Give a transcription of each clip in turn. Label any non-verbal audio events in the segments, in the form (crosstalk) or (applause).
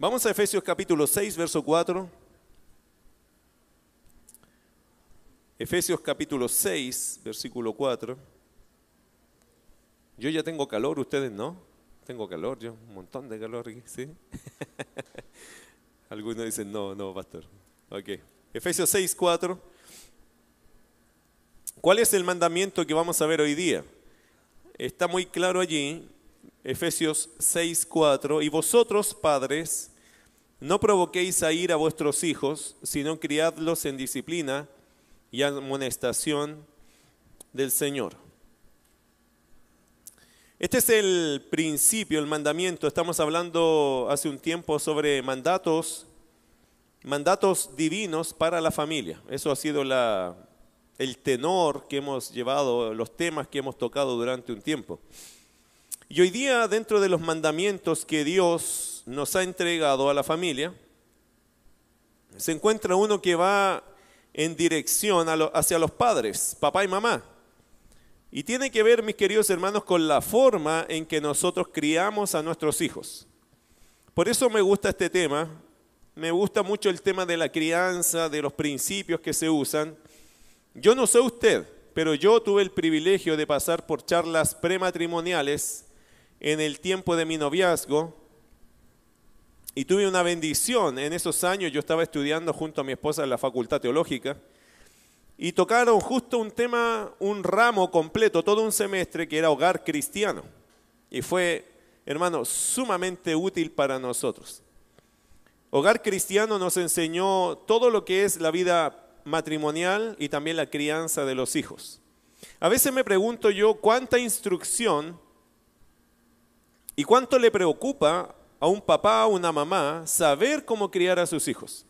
Vamos a Efesios capítulo 6, verso 4. Efesios capítulo 6, versículo 4. Yo ya tengo calor, ustedes no. Tengo calor, yo, un montón de calor aquí, ¿sí? (laughs) Algunos dicen, no, no, pastor. Ok. Efesios 6, 4. ¿Cuál es el mandamiento que vamos a ver hoy día? Está muy claro allí, Efesios 6, 4. Y vosotros, padres, no provoquéis a ir a vuestros hijos, sino criadlos en disciplina y amonestación del Señor. Este es el principio, el mandamiento. Estamos hablando hace un tiempo sobre mandatos, mandatos divinos para la familia. Eso ha sido el tenor que hemos llevado, los temas que hemos tocado durante un tiempo. Y hoy día, dentro de los mandamientos que Dios nos ha entregado a la familia, se encuentra uno que va en dirección hacia los padres, papá y mamá. Y tiene que ver, mis queridos hermanos, con la forma en que nosotros criamos a nuestros hijos. Por eso me gusta este tema. Me gusta mucho el tema de la crianza, de los principios que se usan. Yo no sé usted, pero yo tuve el privilegio de pasar por charlas prematrimoniales en el tiempo de mi noviazgo y tuve una bendición. En esos años yo estaba estudiando junto a mi esposa en la Facultad Teológica y tocaron justo un tema, un ramo completo, todo un semestre que era hogar cristiano. Y fue, hermano, sumamente útil para nosotros. Hogar cristiano nos enseñó todo lo que es la vida matrimonial y también la crianza de los hijos. A veces me pregunto yo cuánta instrucción y cuánto le preocupa a un papá o una mamá saber cómo criar a sus hijos.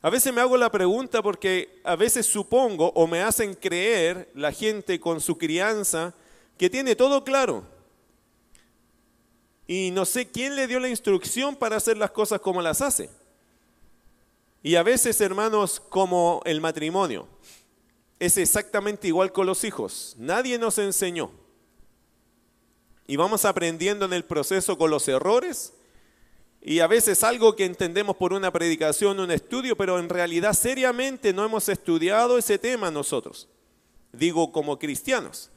A veces me hago la pregunta porque a veces supongo o me hacen creer la gente con su crianza que tiene todo claro. Y no sé quién le dio la instrucción para hacer las cosas como las hace. Y a veces, hermanos, como el matrimonio, es exactamente igual con los hijos. Nadie nos enseñó. Y vamos aprendiendo en el proceso con los errores y a veces algo que entendemos por una predicación, un estudio, pero en realidad seriamente no hemos estudiado ese tema nosotros. Digo como cristianos.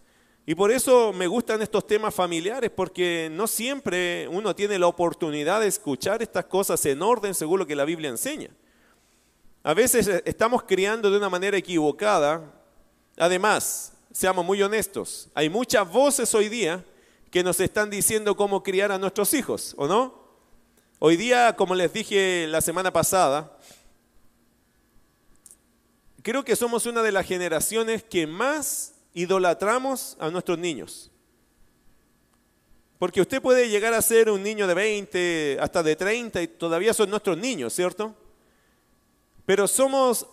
Y por eso me gustan estos temas familiares, porque no siempre uno tiene la oportunidad de escuchar estas cosas en orden según lo que la Biblia enseña. A veces eh, estamos criando de una manera equivocada. Además, seamos muy honestos, hay muchas voces hoy día que nos están diciendo cómo criar a nuestros hijos, ¿o no? Hoy día, como les dije la semana pasada, creo que somos una de las generaciones que más idolatramos a nuestros niños. Porque usted puede llegar a ser un niño de 20, hasta de 30 y todavía son nuestros niños, ¿cierto? Pero somos,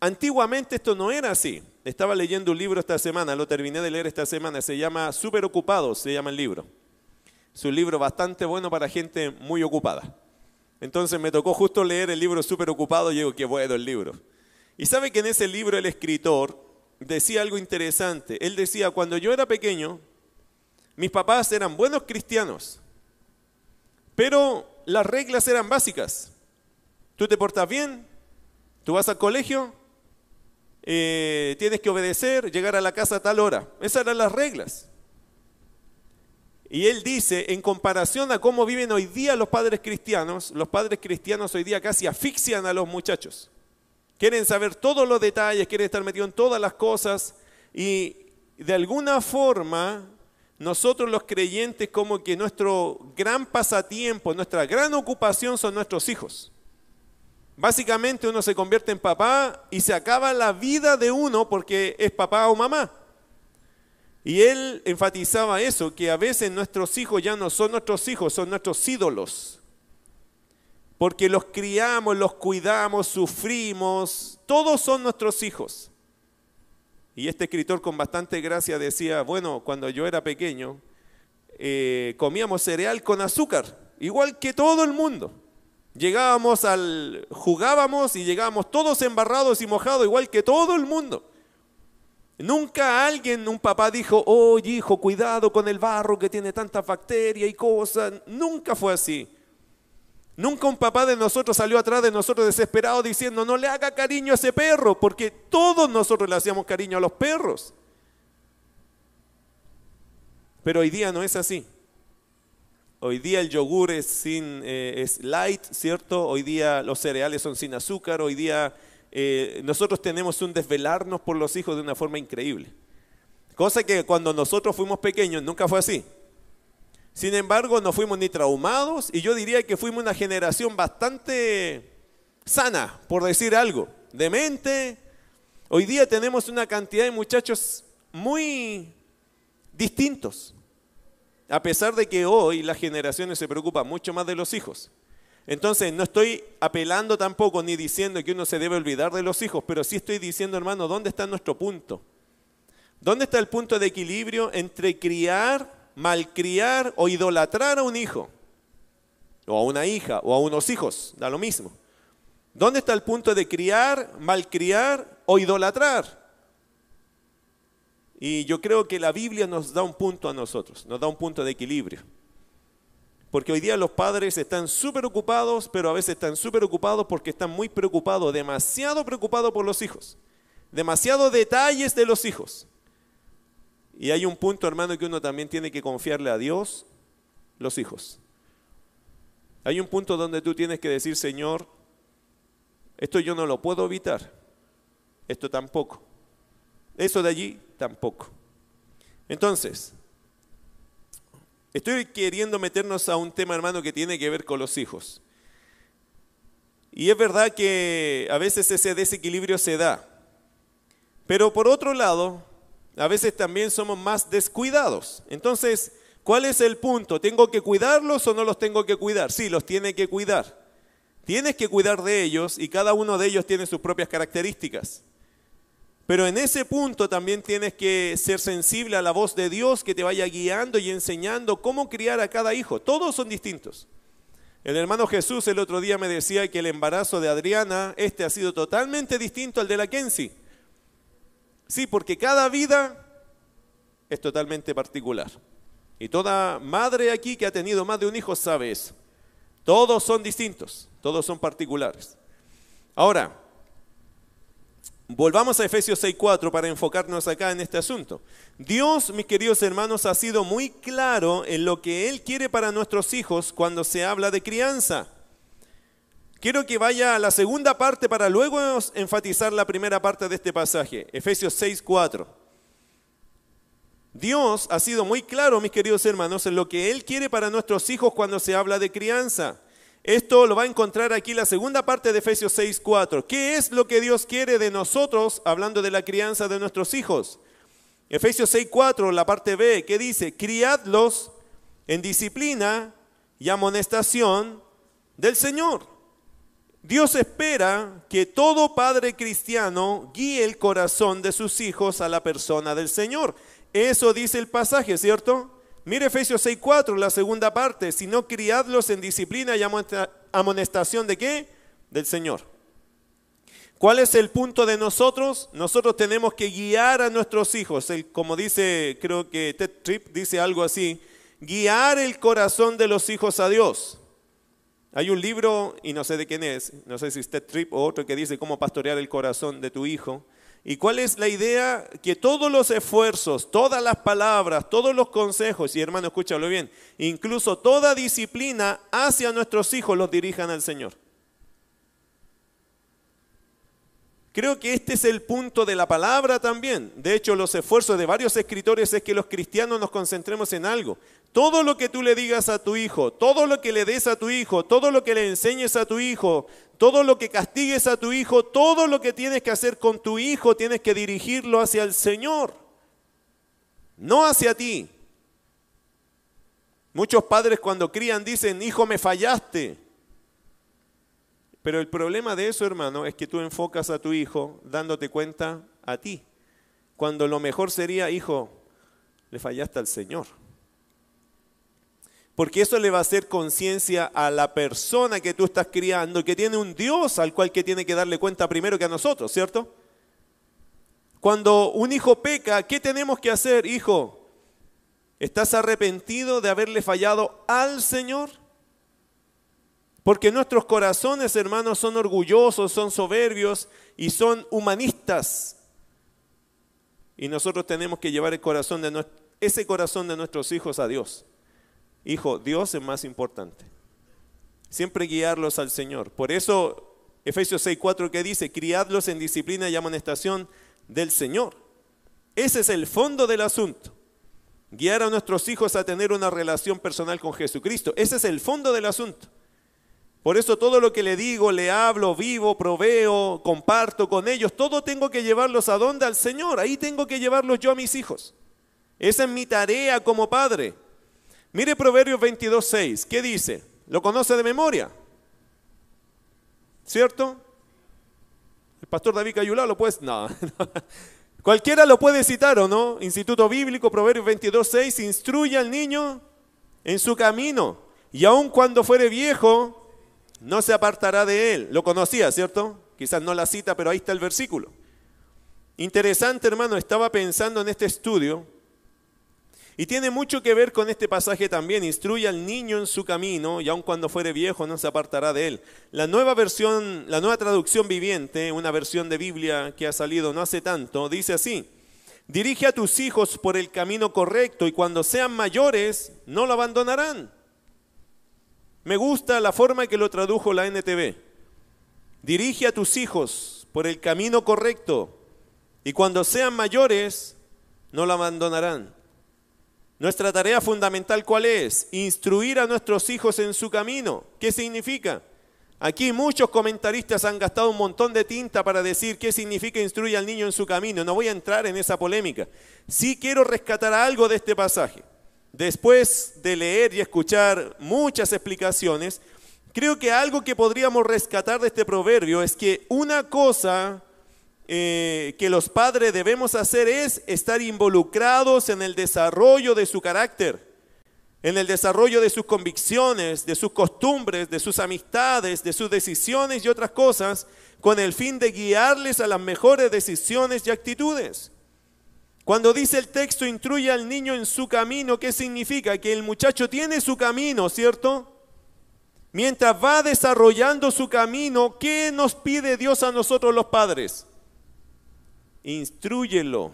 antiguamente esto no era así. Estaba leyendo un libro esta semana, lo terminé de leer esta semana, se llama Super Ocupados, se llama el libro. Es un libro bastante bueno para gente muy ocupada. Entonces me tocó justo leer el libro Super Ocupado y digo, qué bueno el libro. Y sabe que en ese libro el escritor decía algo interesante. Él decía, cuando yo era pequeño, mis papás eran buenos cristianos, pero las reglas eran básicas. Tú te portas bien, Tú vas al colegio, eh, tienes que obedecer, llegar a la casa a tal hora. Esas eran las reglas. Y él dice, en comparación a cómo viven hoy día los padres cristianos, los padres cristianos hoy día casi asfixian a los muchachos. Quieren saber todos los detalles, quieren estar metidos en todas las cosas y de alguna forma nosotros los creyentes como que nuestro gran pasatiempo, nuestra gran ocupación son nuestros hijos. Básicamente uno se convierte en papá y se acaba la vida de uno porque es papá o mamá. Y él enfatizaba eso, que a veces nuestros hijos ya no son nuestros hijos, son nuestros ídolos. Porque los criamos, los cuidamos, sufrimos, todos son nuestros hijos. Y este escritor con bastante gracia decía, bueno, cuando yo era pequeño, eh, comíamos cereal con azúcar, igual que todo el mundo. Llegábamos al, jugábamos y llegábamos todos embarrados y mojados, igual que todo el mundo. Nunca alguien, un papá dijo, oye hijo, cuidado con el barro que tiene tantas bacterias y cosas. Nunca fue así. Nunca un papá de nosotros salió atrás de nosotros desesperado diciendo, no le haga cariño a ese perro, porque todos nosotros le hacíamos cariño a los perros. Pero hoy día no es así. Hoy día el yogur es, sin, eh, es light, ¿cierto? Hoy día los cereales son sin azúcar. Hoy día eh, nosotros tenemos un desvelarnos por los hijos de una forma increíble. Cosa que cuando nosotros fuimos pequeños nunca fue así. Sin embargo, no fuimos ni traumados y yo diría que fuimos una generación bastante sana, por decir algo, de mente. Hoy día tenemos una cantidad de muchachos muy distintos, a pesar de que hoy las generaciones se preocupan mucho más de los hijos. Entonces, no estoy apelando tampoco ni diciendo que uno se debe olvidar de los hijos, pero sí estoy diciendo, hermano, ¿dónde está nuestro punto? ¿Dónde está el punto de equilibrio entre criar malcriar o idolatrar a un hijo, o a una hija, o a unos hijos, da lo mismo. ¿Dónde está el punto de criar, malcriar o idolatrar? Y yo creo que la Biblia nos da un punto a nosotros, nos da un punto de equilibrio. Porque hoy día los padres están súper ocupados, pero a veces están súper ocupados porque están muy preocupados, demasiado preocupados por los hijos. Demasiados detalles de los hijos. Y hay un punto, hermano, que uno también tiene que confiarle a Dios los hijos. Hay un punto donde tú tienes que decir, Señor, esto yo no lo puedo evitar, esto tampoco, eso de allí tampoco. Entonces, estoy queriendo meternos a un tema, hermano, que tiene que ver con los hijos. Y es verdad que a veces ese desequilibrio se da. Pero por otro lado, a veces también somos más descuidados. Entonces, ¿cuál es el punto? ¿Tengo que cuidarlos o no los tengo que cuidar? Sí, los tiene que cuidar. Tienes que cuidar de ellos y cada uno de ellos tiene sus propias características. Pero en ese punto también tienes que ser sensible a la voz de Dios que te vaya guiando y enseñando cómo criar a cada hijo. Todos son distintos. El hermano Jesús el otro día me decía que el embarazo de Adriana, este ha sido totalmente distinto al de la Kenzie. Sí, porque cada vida es totalmente particular. Y toda madre aquí que ha tenido más de un hijo sabe eso. Todos son distintos, todos son particulares. Ahora, volvamos a Efesios 6.4 para enfocarnos acá en este asunto. Dios, mis queridos hermanos, ha sido muy claro en lo que Él quiere para nuestros hijos cuando se habla de crianza. Quiero que vaya a la segunda parte para luego enfatizar la primera parte de este pasaje, Efesios 6, 4. Dios ha sido muy claro, mis queridos hermanos, en lo que Él quiere para nuestros hijos cuando se habla de crianza. Esto lo va a encontrar aquí la segunda parte de Efesios 6, 4. ¿Qué es lo que Dios quiere de nosotros hablando de la crianza de nuestros hijos? Efesios 6, 4, la parte B, que dice, criadlos en disciplina y amonestación del Señor. Dios espera que todo padre cristiano guíe el corazón de sus hijos a la persona del Señor. Eso dice el pasaje, ¿cierto? Mire Efesios 6.4, la segunda parte, si no criadlos en disciplina y amonestación de qué? Del Señor. ¿Cuál es el punto de nosotros? Nosotros tenemos que guiar a nuestros hijos, como dice, creo que Ted Tripp dice algo así, guiar el corazón de los hijos a Dios. Hay un libro, y no sé de quién es, no sé si es Ted Tripp o otro, que dice cómo pastorear el corazón de tu hijo. ¿Y cuál es la idea? Que todos los esfuerzos, todas las palabras, todos los consejos, y hermano, escúchalo bien, incluso toda disciplina hacia nuestros hijos los dirijan al Señor. Creo que este es el punto de la palabra también. De hecho, los esfuerzos de varios escritores es que los cristianos nos concentremos en algo. Todo lo que tú le digas a tu hijo, todo lo que le des a tu hijo, todo lo que le enseñes a tu hijo, todo lo que castigues a tu hijo, todo lo que tienes que hacer con tu hijo, tienes que dirigirlo hacia el Señor, no hacia ti. Muchos padres cuando crían dicen, hijo, me fallaste. Pero el problema de eso, hermano, es que tú enfocas a tu hijo dándote cuenta a ti. Cuando lo mejor sería, hijo, le fallaste al Señor. Porque eso le va a hacer conciencia a la persona que tú estás criando, que tiene un Dios al cual que tiene que darle cuenta primero que a nosotros, ¿cierto? Cuando un hijo peca, ¿qué tenemos que hacer, hijo? ¿Estás arrepentido de haberle fallado al Señor? Porque nuestros corazones, hermanos, son orgullosos, son soberbios y son humanistas. Y nosotros tenemos que llevar el corazón de ese corazón de nuestros hijos a Dios. Hijo, Dios es más importante. Siempre guiarlos al Señor. Por eso Efesios 6:4 que dice, criadlos en disciplina y amonestación del Señor. Ese es el fondo del asunto. Guiar a nuestros hijos a tener una relación personal con Jesucristo. Ese es el fondo del asunto. Por eso todo lo que le digo, le hablo, vivo, proveo, comparto con ellos, todo tengo que llevarlos a dónde? Al Señor. Ahí tengo que llevarlos yo a mis hijos. Esa es mi tarea como padre. Mire Proverbios 22.6. ¿Qué dice? ¿Lo conoce de memoria? ¿Cierto? El pastor David Cayulá lo puede... No. (laughs) Cualquiera lo puede citar o no. Instituto Bíblico, Proverbios 22.6. Instruye al niño en su camino. Y aun cuando fuere viejo, no se apartará de él. Lo conocía, ¿cierto? Quizás no la cita, pero ahí está el versículo. Interesante, hermano, estaba pensando en este estudio y tiene mucho que ver con este pasaje también. Instruye al niño en su camino y aun cuando fuere viejo no se apartará de él. La nueva versión, la nueva traducción viviente, una versión de Biblia que ha salido no hace tanto, dice así. Dirige a tus hijos por el camino correcto y cuando sean mayores no lo abandonarán. Me gusta la forma que lo tradujo la NTV. Dirige a tus hijos por el camino correcto y cuando sean mayores no lo abandonarán. Nuestra tarea fundamental cuál es? Instruir a nuestros hijos en su camino. ¿Qué significa? Aquí muchos comentaristas han gastado un montón de tinta para decir qué significa instruir al niño en su camino. No voy a entrar en esa polémica. Sí quiero rescatar algo de este pasaje. Después de leer y escuchar muchas explicaciones, creo que algo que podríamos rescatar de este proverbio es que una cosa eh, que los padres debemos hacer es estar involucrados en el desarrollo de su carácter, en el desarrollo de sus convicciones, de sus costumbres, de sus amistades, de sus decisiones y otras cosas, con el fin de guiarles a las mejores decisiones y actitudes. Cuando dice el texto, instruye al niño en su camino, ¿qué significa? Que el muchacho tiene su camino, ¿cierto? Mientras va desarrollando su camino, ¿qué nos pide Dios a nosotros los padres? Instruyelo.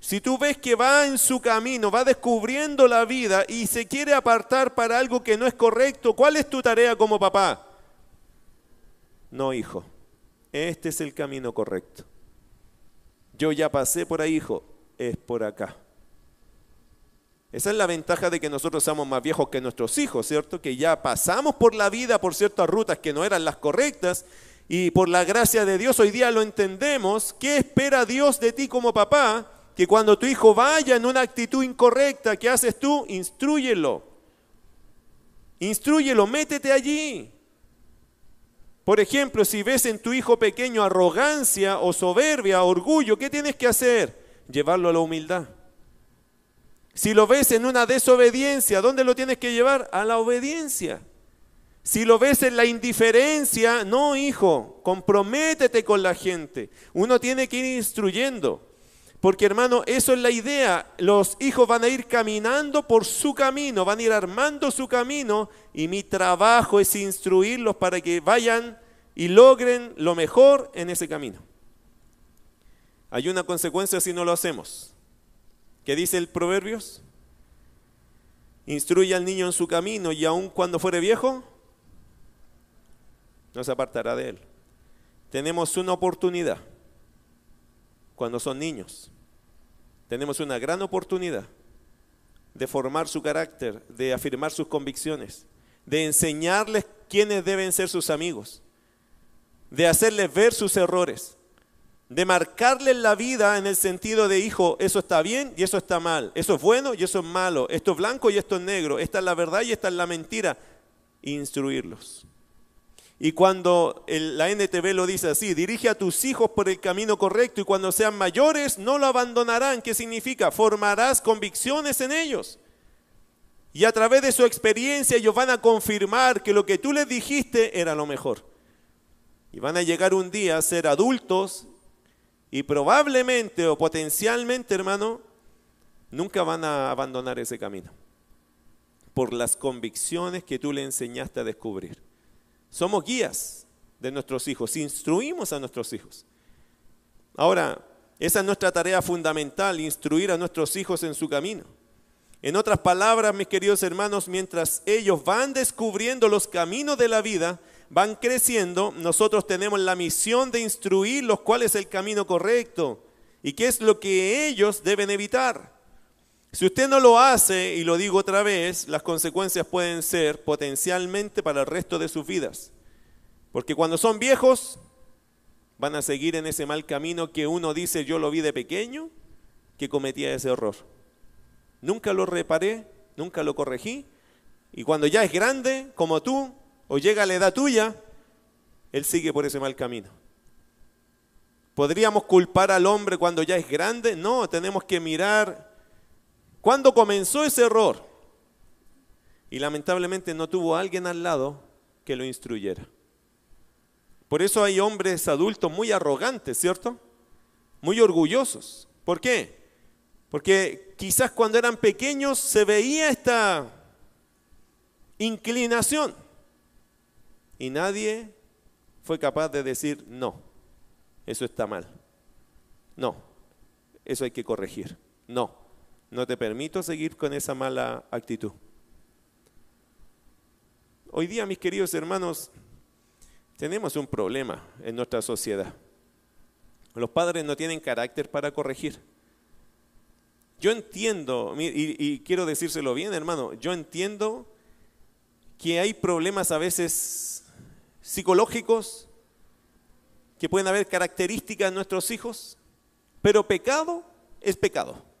Si tú ves que va en su camino, va descubriendo la vida y se quiere apartar para algo que no es correcto, ¿cuál es tu tarea como papá? No, hijo, este es el camino correcto. Yo ya pasé por ahí, hijo, es por acá. Esa es la ventaja de que nosotros somos más viejos que nuestros hijos, ¿cierto? Que ya pasamos por la vida por ciertas rutas que no eran las correctas y por la gracia de Dios hoy día lo entendemos, ¿qué espera Dios de ti como papá? Que cuando tu hijo vaya en una actitud incorrecta, ¿qué haces tú? Instruyelo. Instruyelo, métete allí. Por ejemplo, si ves en tu hijo pequeño arrogancia o soberbia, orgullo, ¿qué tienes que hacer? Llevarlo a la humildad. Si lo ves en una desobediencia, ¿dónde lo tienes que llevar? A la obediencia. Si lo ves en la indiferencia, no, hijo, comprométete con la gente. Uno tiene que ir instruyendo. Porque hermano, eso es la idea. Los hijos van a ir caminando por su camino, van a ir armando su camino y mi trabajo es instruirlos para que vayan y logren lo mejor en ese camino. Hay una consecuencia si no lo hacemos. ¿Qué dice el Proverbios? Instruye al niño en su camino y aun cuando fuere viejo, no se apartará de él. Tenemos una oportunidad cuando son niños. Tenemos una gran oportunidad de formar su carácter, de afirmar sus convicciones, de enseñarles quiénes deben ser sus amigos, de hacerles ver sus errores, de marcarles la vida en el sentido de, hijo, eso está bien y eso está mal, eso es bueno y eso es malo, esto es blanco y esto es negro, esta es la verdad y esta es la mentira, instruirlos. Y cuando la NTV lo dice así, dirige a tus hijos por el camino correcto y cuando sean mayores no lo abandonarán. ¿Qué significa? Formarás convicciones en ellos. Y a través de su experiencia ellos van a confirmar que lo que tú les dijiste era lo mejor. Y van a llegar un día a ser adultos y probablemente o potencialmente, hermano, nunca van a abandonar ese camino. por las convicciones que tú le enseñaste a descubrir. Somos guías de nuestros hijos, instruimos a nuestros hijos. Ahora, esa es nuestra tarea fundamental, instruir a nuestros hijos en su camino. En otras palabras, mis queridos hermanos, mientras ellos van descubriendo los caminos de la vida, van creciendo, nosotros tenemos la misión de instruirlos cuál es el camino correcto y qué es lo que ellos deben evitar. Si usted no lo hace, y lo digo otra vez, las consecuencias pueden ser potencialmente para el resto de sus vidas. Porque cuando son viejos, van a seguir en ese mal camino que uno dice yo lo vi de pequeño, que cometía ese error. Nunca lo reparé, nunca lo corregí, y cuando ya es grande, como tú, o llega a la edad tuya, él sigue por ese mal camino. ¿Podríamos culpar al hombre cuando ya es grande? No, tenemos que mirar cuándo comenzó ese error. Y lamentablemente no tuvo alguien al lado que lo instruyera. Por eso hay hombres adultos muy arrogantes, ¿cierto? Muy orgullosos. ¿Por qué? Porque quizás cuando eran pequeños se veía esta inclinación y nadie fue capaz de decir no eso está mal. No, eso hay que corregir. No, no te permito seguir con esa mala actitud. Hoy día, mis queridos hermanos, tenemos un problema en nuestra sociedad. Los padres no tienen carácter para corregir. Yo entiendo, y, quiero decírselo bien, hermano, yo entiendo que hay problemas a veces psicológicos, que pueden haber características en nuestros hijos, pero pecado es pecado.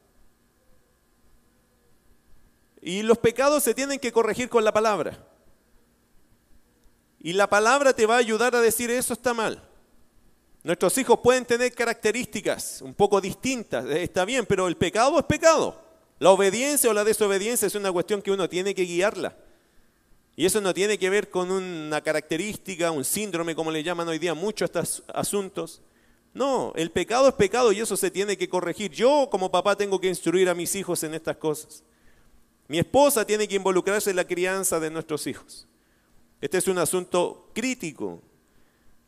Y los pecados se tienen que corregir con la palabra. Y la palabra te va a ayudar a decir eso está mal. Nuestros hijos pueden tener características un poco distintas, eh, está bien, pero el pecado es pecado. La obediencia o la desobediencia es una cuestión que uno tiene que guiarla. Y eso no tiene que ver con una característica, un síndrome, como le llaman hoy día muchos estos asuntos. No, el pecado es pecado y eso se tiene que corregir. Yo como papá tengo que instruir a mis hijos en estas cosas. Mi esposa tiene que involucrarse en la crianza de nuestros hijos. Este es un asunto crítico.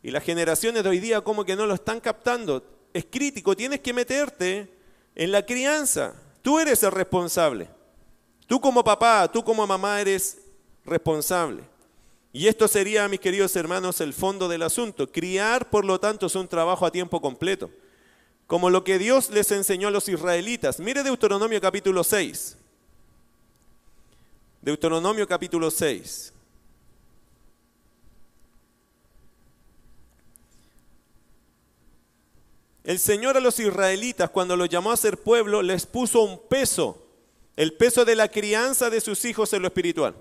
Y las generaciones de hoy día como que no lo están captando. Es crítico, tienes que meterte en la crianza. Tú eres el responsable. Tú como papá, tú como mamá eres responsable. Y esto sería, mis queridos hermanos, el fondo del asunto. Criar, por lo tanto, es un trabajo a tiempo completo. Como lo que Dios les enseñó a los israelitas. Mire Deuteronomio capítulo 6. Deuteronomio capítulo 6. El Señor a los israelitas, cuando los llamó a ser pueblo, les puso un peso, el peso de la crianza de sus hijos en lo espiritual.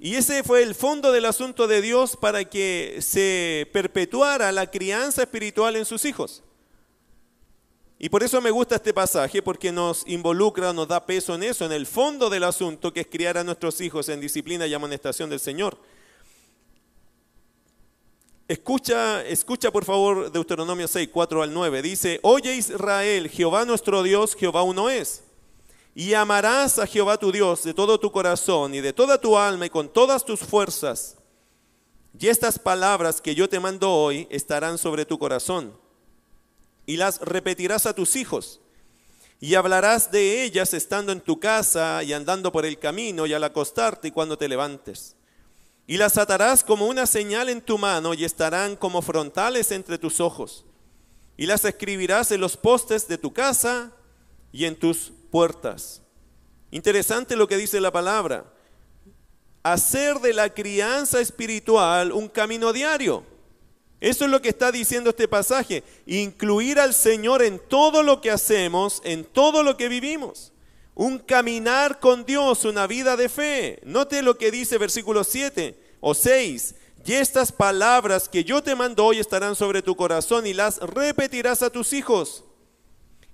Y ese fue el fondo del asunto de Dios para que se perpetuara la crianza espiritual en sus hijos. Y por eso me gusta este pasaje, porque nos involucra, nos da peso en eso, en el fondo del asunto, que es criar a nuestros hijos en disciplina y amonestación del Señor. Escucha, escucha por favor Deuteronomio 6, 4 al 9. Dice, oye Israel, Jehová nuestro Dios, Jehová uno es. Y amarás a Jehová tu Dios de todo tu corazón y de toda tu alma y con todas tus fuerzas. Y estas palabras que yo te mando hoy estarán sobre tu corazón. Y las repetirás a tus hijos. Y hablarás de ellas estando en tu casa y andando por el camino y al acostarte y cuando te levantes. Y las atarás como una señal en tu mano y estarán como frontales entre tus ojos. Y las escribirás en los postes de tu casa y en tus puertas. Interesante lo que dice la palabra. Hacer de la crianza espiritual un camino diario. Eso es lo que está diciendo este pasaje. Incluir al Señor en todo lo que hacemos, en todo lo que vivimos. Un caminar con Dios, una vida de fe. Note lo que dice versículo 7 o 6. Y estas palabras que yo te mando hoy estarán sobre tu corazón y las repetirás a tus hijos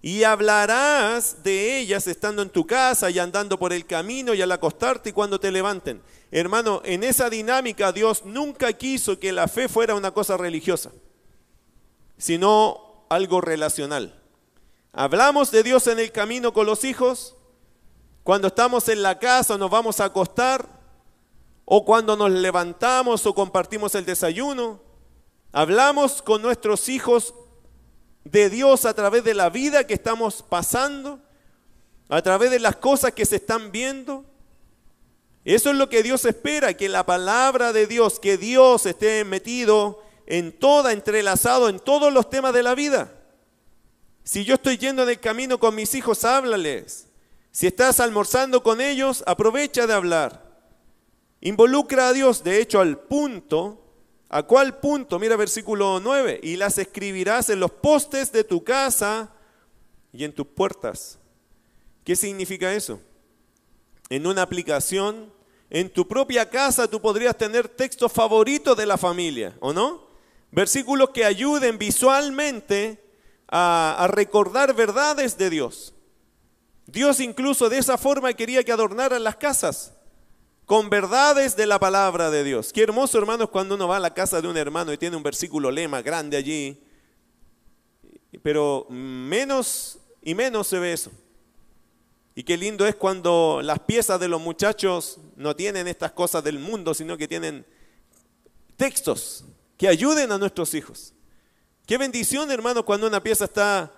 y hablarás de ellas estando en tu casa y andando por el camino y al acostarte y cuando te levanten. Hermano, en esa dinámica Dios nunca quiso que la fe fuera una cosa religiosa, sino algo relacional. Hablamos de Dios en el camino con los hijos Cuando estamos en la casa, nos vamos a acostar, o cuando nos levantamos o compartimos el desayuno. Hablamos con nuestros hijos de Dios a través de la vida que estamos pasando, a través de las cosas que se están viendo. Eso es lo que Dios espera, que la palabra de Dios, que Dios esté metido en toda, entrelazado en todos los temas de la vida. Si yo estoy yendo en el camino con mis hijos, háblales. Si estás almorzando con ellos, aprovecha de hablar. Involucra a Dios, de hecho, al punto. ¿A cuál punto? Mira versículo 9. Y las escribirás en los postes de tu casa y en tus puertas. ¿Qué significa eso? En una aplicación, en tu propia casa tú podrías tener textos favoritos de la familia, ¿o no? Versículos que ayuden visualmente a, a recordar verdades de Dios. Dios incluso de esa forma quería que adornaran las casas con verdades de la palabra de Dios. Qué hermoso, hermanos, cuando uno va a la casa de un hermano y tiene un versículo lema grande allí. Pero menos y menos se ve eso. Y qué lindo es cuando las piezas de los muchachos no tienen estas cosas del mundo, sino que tienen textos que ayuden a nuestros hijos. Qué bendición, hermano, cuando una pieza está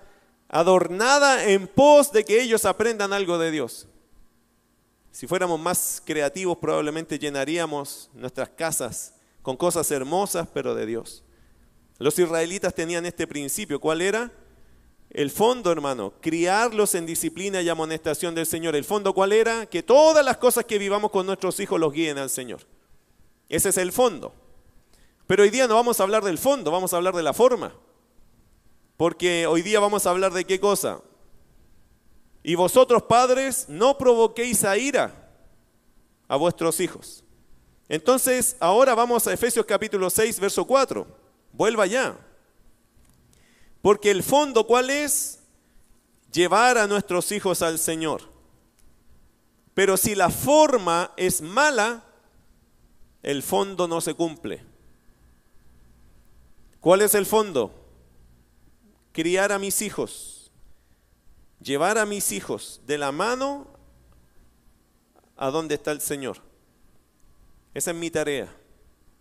adornada en pos de que ellos aprendan algo de Dios. Si fuéramos más creativos, probablemente llenaríamos nuestras casas con cosas hermosas, pero de Dios. Los israelitas tenían este principio. ¿Cuál era? El fondo, hermano, criarlos en disciplina y amonestación del Señor. ¿El fondo cuál era? Que todas las cosas que vivamos con nuestros hijos los guíen al Señor. Ese es el fondo. Pero hoy día no vamos a hablar del fondo, vamos a hablar de la forma. Porque hoy día vamos a hablar de qué cosa? Y vosotros padres no provoquéis a ira a vuestros hijos. Entonces, ahora vamos a Efesios capítulo 6, verso 4. Vuelva ya. Porque el fondo, ¿cuál es? Llevar a nuestros hijos al Señor. Pero si la forma es mala, el fondo no se cumple. ¿Cuál es el fondo? criar a mis hijos, llevar a mis hijos de la mano a donde está el Señor. Esa es mi tarea.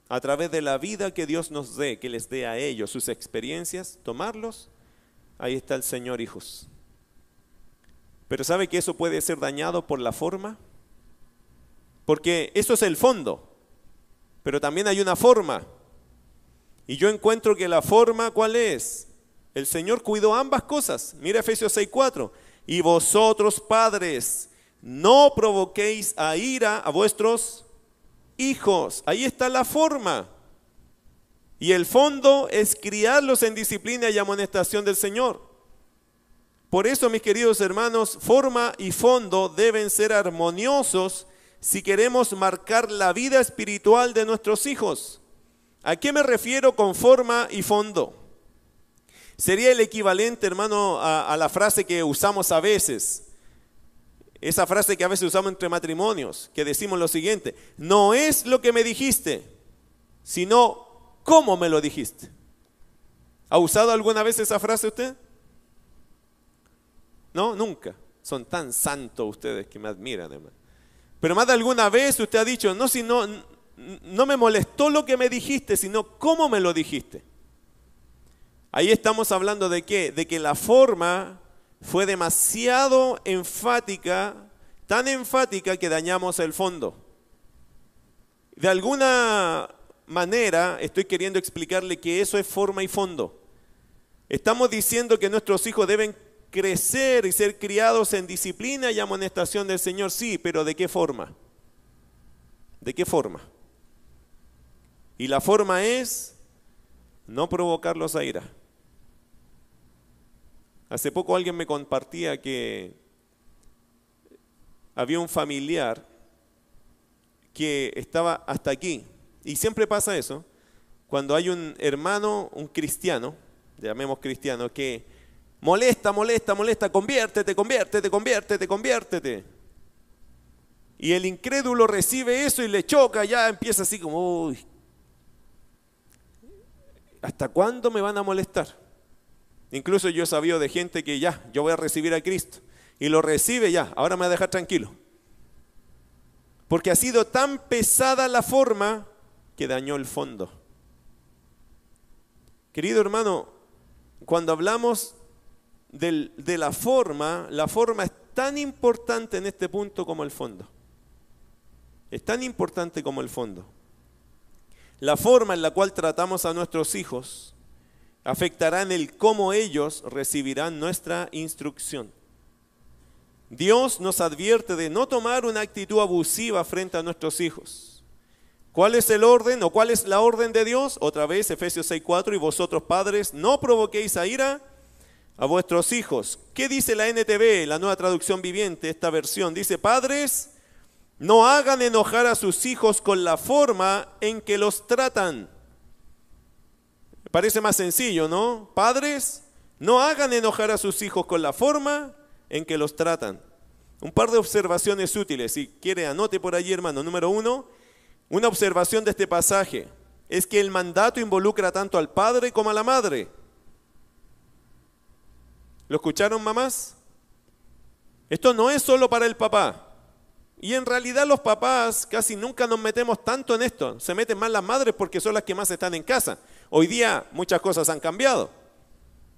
A través de la vida que Dios nos dé, que les dé a ellos sus experiencias, tomarlos, ahí está el Señor, hijos. Pero ¿sabe que eso puede ser dañado por la forma? Porque eso es el fondo, pero también hay una forma. Y yo encuentro que la forma, ¿cuál es? El Señor cuidó ambas cosas. Mira Efesios 6:4. Y vosotros padres, no provoquéis a ira a vuestros hijos. Ahí está la forma. Y el fondo es criarlos en disciplina y amonestación del Señor. Por eso, mis queridos hermanos, forma y fondo deben ser armoniosos si queremos marcar la vida espiritual de nuestros hijos. ¿A qué me refiero con forma y fondo? Sería el equivalente, hermano, a, la frase que usamos a veces. Esa frase que a veces usamos entre matrimonios, que decimos lo siguiente, no es lo que me dijiste, sino cómo me lo dijiste. ¿Ha usado alguna vez esa frase usted? No, nunca. Son tan santos ustedes que me admiran, hermano. Pero más de alguna vez usted ha dicho, no, si no, no me molestó lo que me dijiste, sino cómo me lo dijiste. Ahí estamos hablando de qué? De que la forma fue demasiado enfática, tan enfática que dañamos el fondo. De alguna manera estoy queriendo explicarle que eso es forma y fondo. Estamos diciendo que nuestros hijos deben crecer y ser criados en disciplina y amonestación del Señor, sí, pero ¿de qué forma? ¿De qué forma? Y la forma es no provocarlos a ira. Hace poco alguien me compartía que había un familiar que estaba hasta aquí. Y siempre pasa eso, cuando hay un hermano, un cristiano, llamemos cristiano, que molesta, molesta, molesta, conviértete, conviértete, conviértete, conviértete. Y el incrédulo recibe eso y le choca, ya empieza así como, uy, ¿hasta cuándo me van a molestar? Incluso yo he sabido de gente que ya, yo voy a recibir a Cristo. y lo recibe ya, ahora me va a dejar tranquilo. Porque ha sido tan pesada la forma que dañó el fondo. Querido hermano, cuando hablamos de la forma, la forma es tan importante en este punto como el fondo. Es tan importante como el fondo. La forma en la cual tratamos a nuestros hijos afectará en el cómo ellos recibirán nuestra instrucción. Dios nos advierte de no tomar una actitud abusiva frente a nuestros hijos. ¿Cuál es el orden o cuál es la orden de Dios? Otra vez, Efesios 6:4, y vosotros padres, no provoquéis a ira a vuestros hijos. ¿Qué dice la NTV, la nueva traducción viviente, esta versión? Dice, padres, no hagan enojar a sus hijos con la forma en que los tratan. Parece más sencillo, ¿no? Padres, no hagan enojar a sus hijos con la forma en que los tratan. Un par de observaciones útiles, si quiere anote por allí hermano. Número uno, una observación de este pasaje es que el mandato involucra tanto al padre como a la madre. ¿Lo escucharon mamás? Esto no es solo para el papá. Y en realidad los papás casi nunca nos metemos tanto en esto. Se meten más las madres porque son las que más están en casa. Hoy día muchas cosas han cambiado.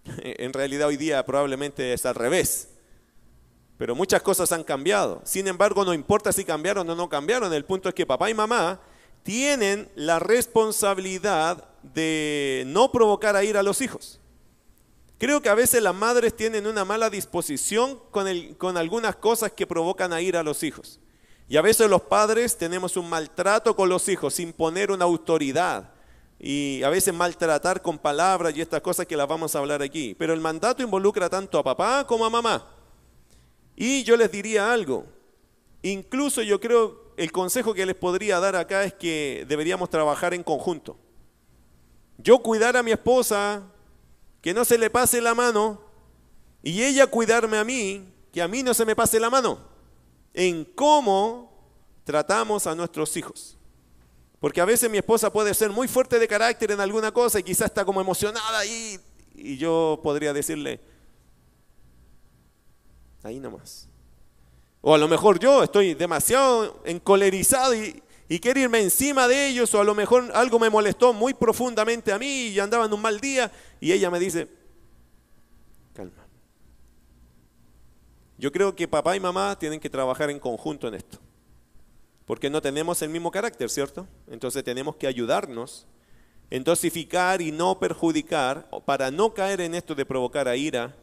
(laughs) En realidad hoy día probablemente es al revés. Pero muchas cosas han cambiado. Sin embargo, no importa si cambiaron o no cambiaron. El punto es que papá y mamá tienen la responsabilidad de no provocar a ir a los hijos. Creo que a veces las madres tienen una mala disposición con, con algunas cosas que provocan a ir a los hijos. Y a veces los padres tenemos un maltrato con los hijos, sin poner una autoridad. Y a veces maltratar con palabras y estas cosas que las vamos a hablar aquí. Pero el mandato involucra tanto a papá como a mamá. Y yo les diría algo. Incluso yo creo, el consejo que les podría dar acá es que deberíamos trabajar en conjunto. Yo cuidar a mi esposa, que no se le pase la mano, y ella cuidarme a mí, que a mí no se me pase la mano, en cómo tratamos a nuestros hijos. Porque a veces mi esposa puede ser muy fuerte de carácter en alguna cosa y quizás está como emocionada ahí, y yo podría decirle, ahí nomás. O a lo mejor yo estoy demasiado encolerizado y, y quiero irme encima de ellos, o a lo mejor algo me molestó muy profundamente a mí y andaba en un mal día, y ella me dice, calma. Yo creo que papá y mamá tienen que trabajar en conjunto en esto, porque no tenemos el mismo carácter, ¿cierto? Entonces tenemos que ayudarnos en y no perjudicar, para no caer en esto de provocar a ira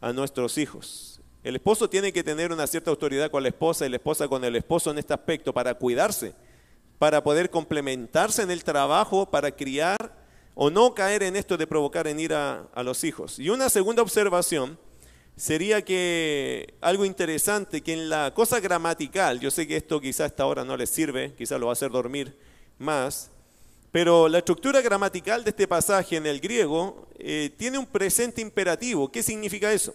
a nuestros hijos. El esposo tiene que tener una cierta autoridad con la esposa y la esposa con el esposo en este aspecto para cuidarse para poder complementarse en el trabajo, para criar o no caer en esto de provocar en ira a los hijos. Y una segunda observación sería que algo interesante, que en la cosa gramatical, yo sé que esto quizás hasta ahora no les sirve, quizás lo va a hacer dormir más, pero la estructura gramatical de este pasaje en el griego eh, tiene un presente imperativo. ¿Qué significa eso?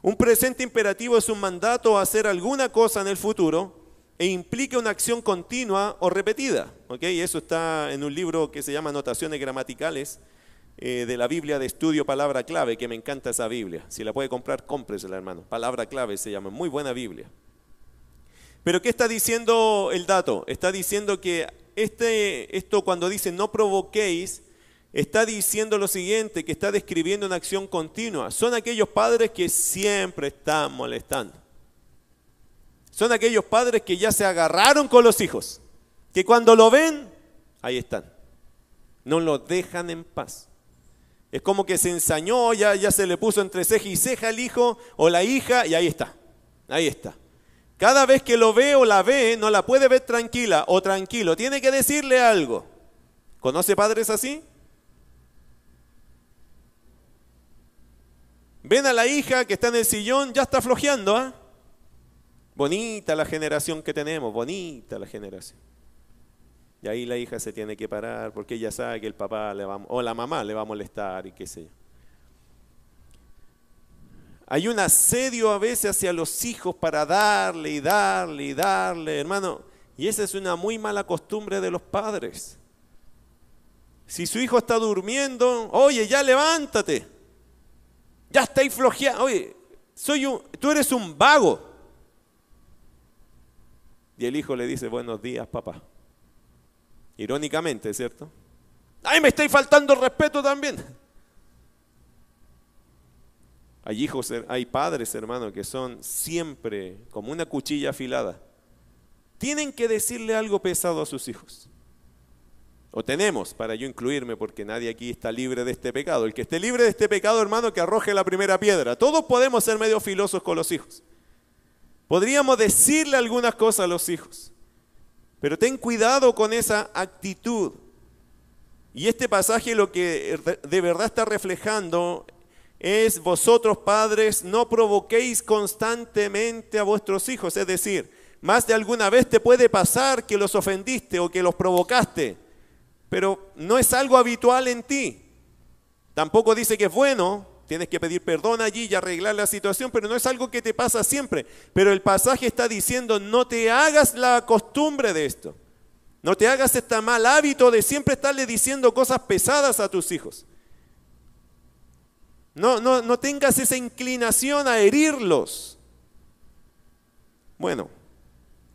Un presente imperativo es un mandato a hacer alguna cosa en el futuro e implica una acción continua o repetida. ¿okay? Eso está en un libro que se llama Anotaciones Gramaticales eh, de la Biblia de Estudio Palabra Clave, que me encanta esa Biblia. Si la puede comprar, cómpresela, hermano. Palabra Clave se llama, muy buena Biblia. Pero ¿qué está diciendo el dato? Está diciendo que este, esto cuando dice no provoquéis, está diciendo lo siguiente, que está describiendo una acción continua. Son aquellos padres que siempre están molestando. Son aquellos padres que ya se agarraron con los hijos, que cuando lo ven, ahí están. No lo dejan en paz. Es como que se ensañó, ya, ya se le puso entre ceja y ceja el hijo o la hija y ahí está. Ahí está. Cada vez que lo ve o la ve, no la puede ver tranquila o tranquilo. Tiene que decirle algo. ¿Conoce padres así? Ven a la hija que está en el sillón, ya está flojeando, ¿ah? Bonita la generación que tenemos, bonita la generación. Y ahí la hija se tiene que parar porque ella sabe que el papá le va, o la mamá le va a molestar y qué sé yo. Hay un asedio a veces hacia los hijos para darle y darle y darle, hermano. Y esa es una muy mala costumbre de los padres. Si su hijo está durmiendo, oye, ya levántate. Ya estáis flojeando. Oye, soy tú eres un vago. Y el hijo le dice, buenos días, papá. Irónicamente, ¿cierto? ¡Ay, me estáis faltando respeto también! Hay hijos, hay padres, hermano, que son siempre como una cuchilla afilada. Tienen que decirle algo pesado a sus hijos. O tenemos, para yo incluirme, porque nadie aquí está libre de este pecado. El que esté libre de este pecado, hermano, que arroje la primera piedra. Todos podemos ser medio filosos con los hijos. Podríamos decirle algunas cosas a los hijos. Pero ten cuidado con esa actitud. Y este pasaje lo que de verdad está reflejando es vosotros padres no provoquéis constantemente a vuestros hijos. Es decir, más de alguna vez te puede pasar que los ofendiste o que los provocaste, pero no es algo habitual en ti. Tampoco dice que es bueno, tienes que pedir perdón allí y arreglar la situación, pero no es algo que te pasa siempre. Pero el pasaje está diciendo, no te hagas la costumbre de esto. No te hagas este mal hábito de siempre estarle diciendo cosas pesadas a tus hijos. No, no, no tengas esa inclinación a herirlos. Bueno,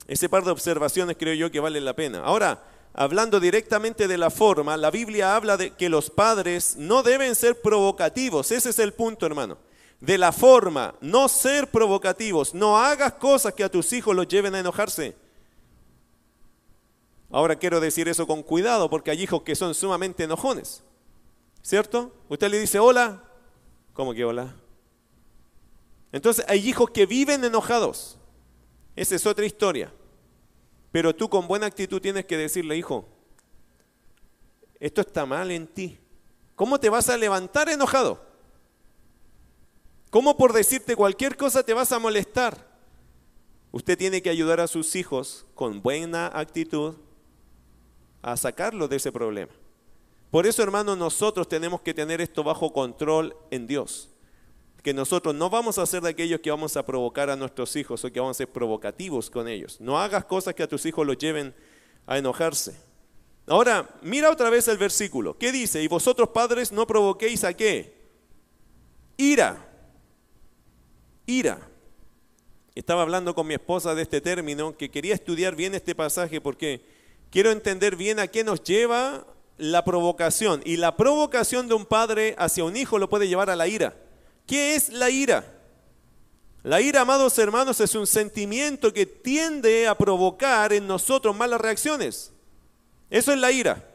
ese par de observaciones creo yo que valen la pena. Ahora, hablando directamente de la forma, la Biblia habla de que los padres no deben ser provocativos. Ese es el punto, hermano. De la forma, no ser provocativos. No hagas cosas que a tus hijos los lleven a enojarse. Ahora quiero decir eso con cuidado porque hay hijos que son sumamente enojones. ¿Cierto? Usted le dice hola. ¿Cómo que hola? Entonces hay hijos que viven enojados. Esa es otra historia. Pero tú con buena actitud tienes que decirle, hijo, esto está mal en ti. ¿Cómo te vas a levantar enojado? ¿Cómo por decirte cualquier cosa te vas a molestar? Usted tiene que ayudar a sus hijos con buena actitud a sacarlo de ese problema. Por eso, hermanos, nosotros tenemos que tener esto bajo control en Dios que nosotros no vamos a ser de aquellos que vamos a provocar a nuestros hijos o que vamos a ser provocativos con ellos. No hagas cosas que a tus hijos los lleven a enojarse. Ahora, mira otra vez el versículo. ¿Qué dice? Y vosotros padres no provoquéis a qué? Ira. Ira. Estaba hablando con mi esposa de este término, que quería estudiar bien este pasaje porque quiero entender bien a qué nos lleva la provocación. Y la provocación de un padre hacia un hijo lo puede llevar a la ira. ¿Qué es la ira? La ira, amados hermanos, es un sentimiento que tiende a provocar en nosotros malas reacciones. Eso es la ira.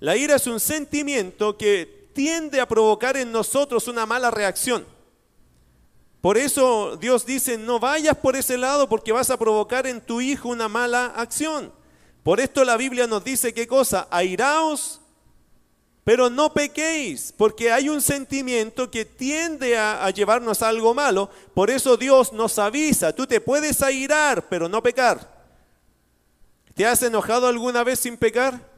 La ira es un sentimiento que tiende a provocar en nosotros una mala reacción. Por eso Dios dice, no vayas por ese lado porque vas a provocar en tu hijo una mala acción. Por esto la Biblia nos dice qué cosa, airaos pero no pequéis, porque hay un sentimiento que tiende a, llevarnos a algo malo. Por eso Dios nos avisa, tú te puedes airar, pero no pecar. ¿Te has enojado alguna vez sin pecar?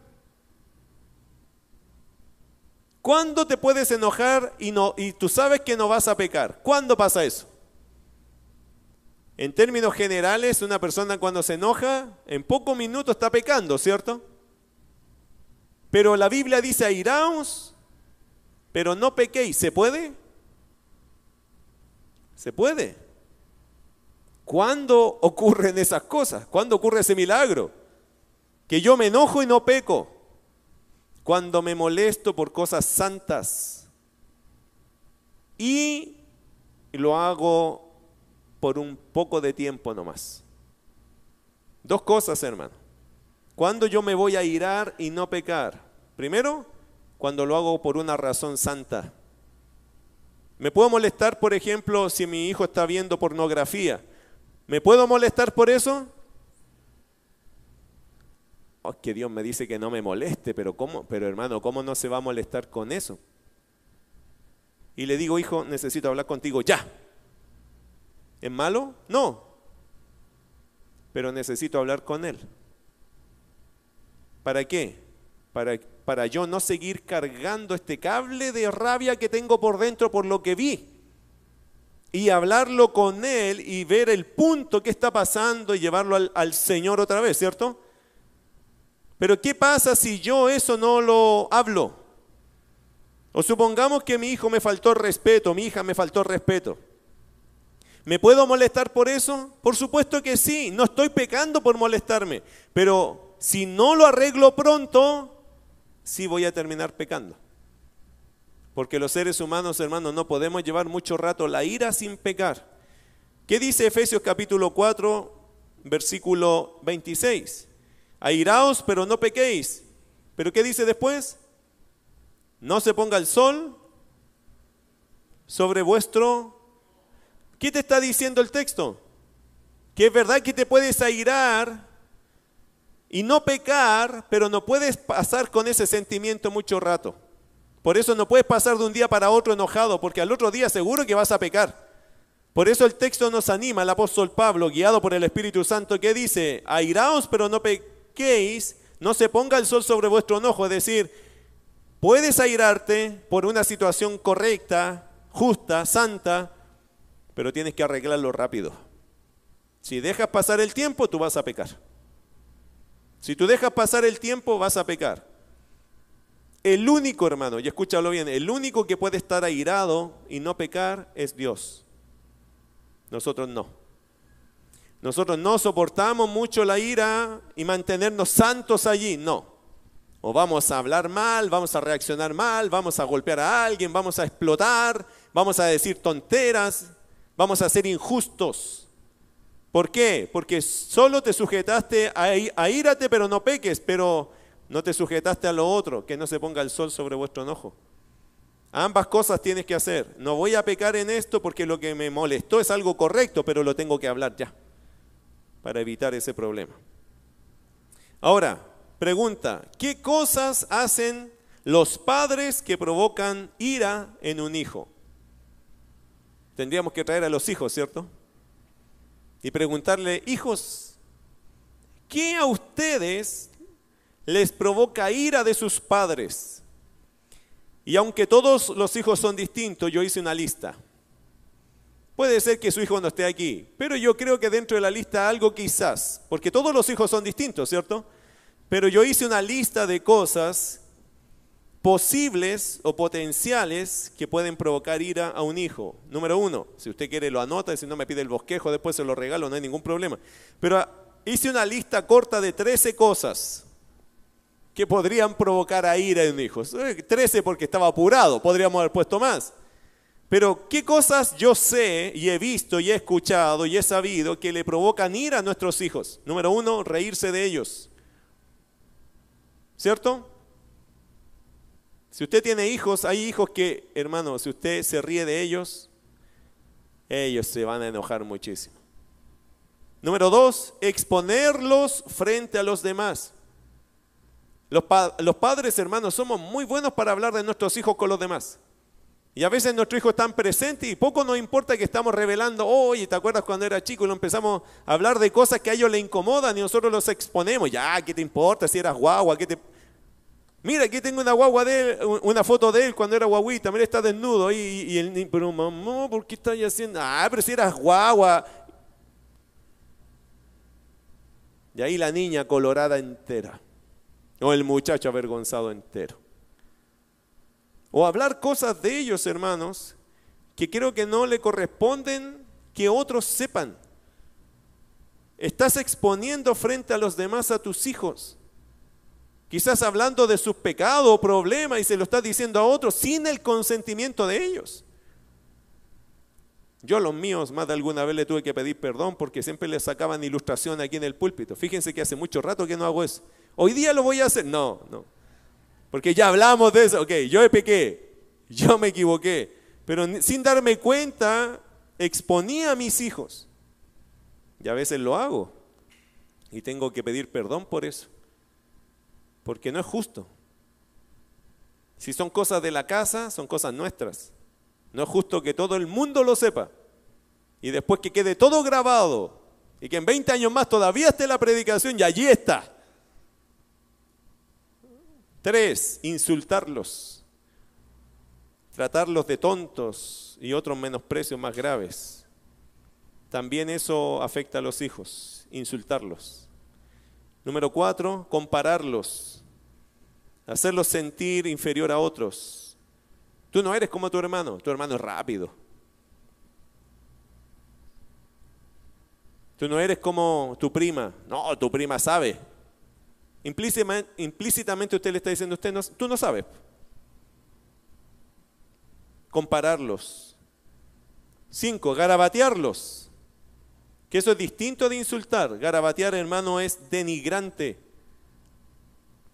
¿Cuándo te puedes enojar y, no, y tú sabes que no vas a pecar? ¿Cuándo pasa eso? En términos generales, una persona cuando se enoja, en pocos minutos está pecando, ¿cierto? Pero la Biblia dice, airaos, pero no pequéis. ¿Se puede? ¿Se puede? ¿Cuándo ocurren esas cosas? ¿Cuándo ocurre ese milagro? Que yo me enojo y no peco. Cuando me molesto por cosas santas. Y lo hago por un poco de tiempo nomás. Dos cosas, hermano. Cuando yo me voy a irar y no pecar? Primero, cuando lo hago por una razón santa. Me puedo molestar, por ejemplo, si mi hijo está viendo pornografía. ¿Me puedo molestar por eso? Oh, que Dios me dice que no me moleste, pero ¿cómo? Pero hermano, ¿cómo no se va a molestar con eso? Y le digo, hijo, necesito hablar contigo ya. ¿Es malo? No. Pero necesito hablar con él. ¿Para qué? Para, para yo no seguir cargando este cable de rabia que tengo por dentro por lo que vi. Y hablarlo con Él y ver el punto que está pasando y llevarlo al, al Señor otra vez, ¿cierto? Pero ¿qué pasa si yo eso no lo hablo? O supongamos que mi hijo me faltó respeto, mi hija me faltó respeto. ¿Me puedo molestar por eso? Por supuesto que sí, no estoy pecando por molestarme, pero si no lo arreglo pronto, sí voy a terminar pecando. Porque los seres humanos, hermanos, no podemos llevar mucho rato la ira sin pecar. ¿Qué dice Efesios capítulo 4, versículo 26? Airaos, pero no pequéis. ¿Pero qué dice después? No se ponga el sol sobre vuestro... ¿Qué te está diciendo el texto? Que es verdad que te puedes airar y no pecar, pero no puedes pasar con ese sentimiento mucho rato. Por eso no puedes pasar de un día para otro enojado, porque al otro día seguro que vas a pecar. Por eso el texto nos anima, el apóstol Pablo, guiado por el Espíritu Santo, que dice, airaos pero no pequéis, no se ponga el sol sobre vuestro enojo, es decir, puedes airarte por una situación correcta, justa, santa, pero tienes que arreglarlo rápido. Si dejas pasar el tiempo, tú vas a pecar. Si tú dejas pasar el tiempo, vas a pecar. El único, hermano, y escúchalo bien, el único que puede estar airado y no pecar es Dios. Nosotros no. Nosotros no soportamos mucho la ira y mantenernos santos allí, no. O vamos a hablar mal, vamos a reaccionar mal, vamos a golpear a alguien, vamos a explotar, vamos a decir tonteras, vamos a ser injustos. ¿Por qué? Porque solo te sujetaste a, írate, pero no peques, pero no te sujetaste a lo otro, que no se ponga el sol sobre vuestro enojo. Ambas cosas tienes que hacer. No voy a pecar en esto porque lo que me molestó es algo correcto, pero lo tengo que hablar ya para evitar ese problema. Ahora, pregunta, ¿qué cosas hacen los padres que provocan ira en un hijo? Tendríamos que traer a los hijos, ¿cierto? Y preguntarle, hijos, ¿qué a ustedes les provoca ira de sus padres? Y aunque todos los hijos son distintos, yo hice una lista. Puede ser que su hijo no esté aquí, pero yo creo que dentro de la lista algo quizás, porque todos los hijos son distintos, ¿cierto? Pero yo hice una lista de cosas posibles o potenciales que pueden provocar ira a un hijo. Número uno, si usted quiere lo anota si no me pide el bosquejo, después se lo regalo, no hay ningún problema. Pero hice una lista corta de 13 cosas que podrían provocar a ira en un hijo. 13 porque estaba apurado, podríamos haber puesto más. Pero ¿qué cosas yo sé y he visto y he escuchado y he sabido que le provocan ira a nuestros hijos? Número uno, reírse de ellos. ¿Cierto? Si usted tiene hijos, hay hijos que, hermano, si usted se ríe de ellos, ellos se van a enojar muchísimo. Número dos, exponerlos frente a los demás. Los, padres, hermanos, somos muy buenos para hablar de nuestros hijos con los demás. Y a veces nuestro hijo está presente y poco nos importa que estamos revelando, oye, ¿te acuerdas cuando era chico y lo empezamos a hablar de cosas que a ellos le incomodan y nosotros los exponemos? Ya, ¿qué te importa si eras guagua? ¿Qué te... Mira, aquí tengo una guagua de una foto de él cuando era guaguita, mira, está desnudo y, y el pero mamá, ¿por qué estás haciendo? Ah, pero si eras guagua. Y ahí la niña colorada entera, o el muchacho avergonzado entero. O hablar cosas de ellos, hermanos, que creo que no le corresponden que otros sepan. Estás exponiendo frente a los demás a tus hijos. Quizás hablando de sus pecados o problemas y se lo estás diciendo a otros sin el consentimiento de ellos. Yo a los míos más de alguna vez le tuve que pedir perdón porque siempre les sacaban ilustración aquí en el púlpito. Fíjense que hace mucho rato que no hago eso. Hoy día lo voy a hacer. No, no. Porque ya hablamos de eso. Ok, yo pequé, yo me equivoqué. Pero sin darme cuenta, exponía a mis hijos. Y a veces lo hago. Y tengo que pedir perdón por eso. Porque no es justo. Si son cosas de la casa, son cosas nuestras. No es justo que todo el mundo lo sepa. Y después que quede todo grabado. Y que en 20 años más todavía esté la predicación y allí está. Tres, insultarlos, tratarlos de tontos y otros menosprecios más graves. También eso afecta a los hijos, insultarlos. Número cuatro, compararlos, hacerlos sentir inferior a otros. Tú no eres como tu hermano, tu hermano es rápido. Tú no eres como tu prima. No, tu prima sabe. Implícitamente, usted le está diciendo, usted tú no sabes. Compararlos. Cinco, garabatearlos. Que eso es distinto de insultar. Garabatear, hermano, es denigrante.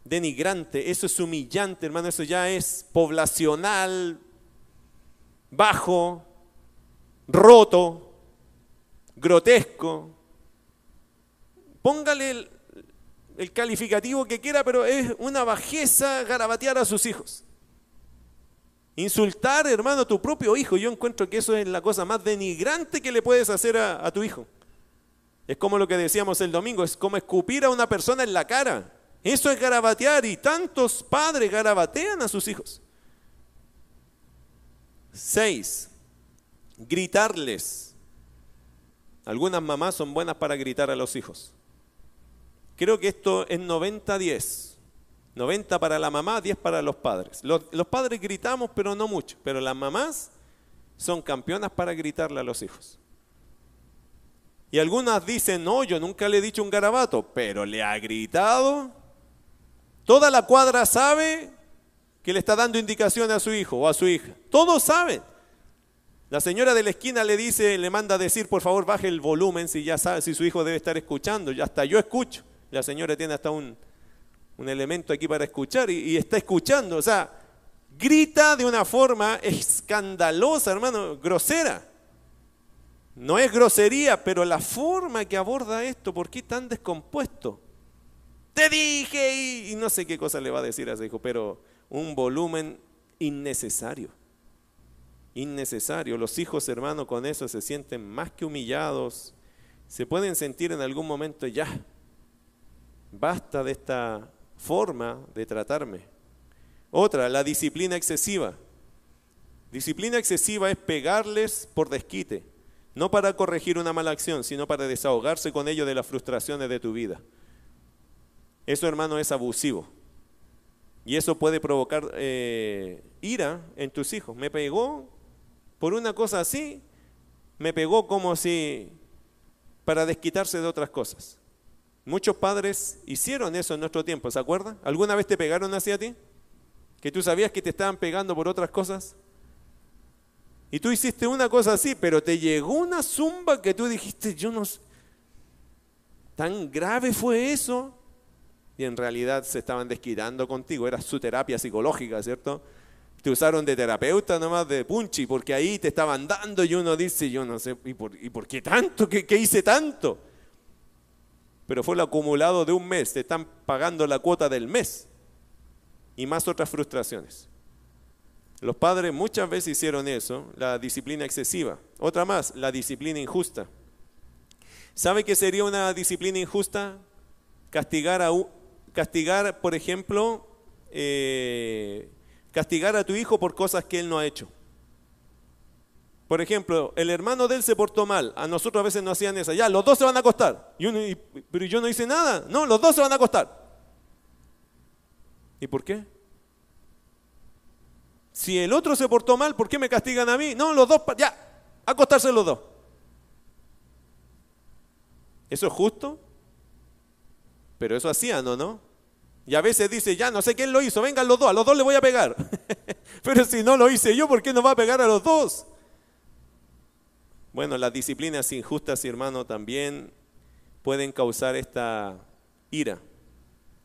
Denigrante, eso es humillante, hermano, eso ya es poblacional, bajo, roto, grotesco. Póngale el, el calificativo que quiera, pero es una bajeza garabatear a sus hijos. Insultar, hermano, a tu propio hijo. Yo encuentro que eso es la cosa más denigrante que le puedes hacer a, a, tu hijo. Es como lo que decíamos el domingo, es como escupir a una persona en la cara. Eso es garabatear y tantos padres garabatean a sus hijos. Seis, gritarles. Algunas mamás son buenas para gritar a los hijos. Creo que esto es 90-10. 90 para la mamá, 10 para los padres. Los, padres gritamos, pero no mucho. Pero las mamás son campeonas para gritarle a los hijos. Y algunas dicen, no, yo nunca le he dicho un garabato, pero le ha gritado. Toda la cuadra sabe que le está dando indicaciones a su hijo o a su hija. Todos saben. La señora de la esquina le dice, le manda a decir, por favor, baje el volumen si ya sabe, si su hijo debe estar escuchando. Ya hasta yo escucho. La señora tiene hasta un, elemento aquí para escuchar y, está escuchando. O sea, grita de una forma escandalosa, hermano, grosera. No es grosería, pero la forma que aborda esto, ¿por qué tan descompuesto? Te dije y, no sé qué cosa le va a decir a ese hijo, pero un volumen innecesario. Innecesario. Los hijos, hermano, con eso se sienten más que humillados. Se pueden sentir en algún momento ya, Basta de esta forma de tratarme. Otra, la disciplina excesiva. Disciplina excesiva es pegarles por desquite, no para corregir una mala acción, sino para desahogarse con ello de las frustraciones de tu vida. Eso, hermano, es abusivo. Y eso puede provocar eh, ira en tus hijos. Me pegó por una cosa así, me pegó como si para desquitarse de otras cosas. Muchos padres hicieron eso en nuestro tiempo, ¿se acuerdan? ¿Alguna vez te pegaron así a ti? ¿Que tú sabías que te estaban pegando por otras cosas? Y tú hiciste una cosa así, pero te llegó una zumba que tú dijiste, yo no sé, tan grave fue eso. Y en realidad se estaban desquitando contigo, era su terapia psicológica, ¿cierto? Te usaron de terapeuta nomás de punchi, porque ahí te estaban dando y uno dice, yo no sé, ¿y por, y por qué tanto? ¿Qué, ¿Qué hice tanto? pero fue el acumulado de un mes, te están pagando la cuota del mes y más otras frustraciones. Los padres muchas veces hicieron eso, la disciplina excesiva. Otra más, la disciplina injusta. ¿Sabe qué sería una disciplina injusta? Castigar, a, castigar por ejemplo, eh, castigar a tu hijo por cosas que él no ha hecho. Por ejemplo, el hermano de él se portó mal. A nosotros a veces nos hacían eso. Ya, los dos se van a acostar. Y pero yo no hice nada. No, los dos se van a acostar. ¿Y por qué? Si el otro se portó mal, ¿por qué me castigan a mí? No, los dos, ya, acostarse los dos. ¿Eso es justo? Pero eso hacían, ¿o no? Y a veces dice, ya, no sé quién lo hizo, vengan los dos, a los dos le voy a pegar. (laughs) Pero si no lo hice yo, ¿por qué no va a pegar a los dos? Bueno, las disciplinas injustas, hermano, también pueden causar esta ira.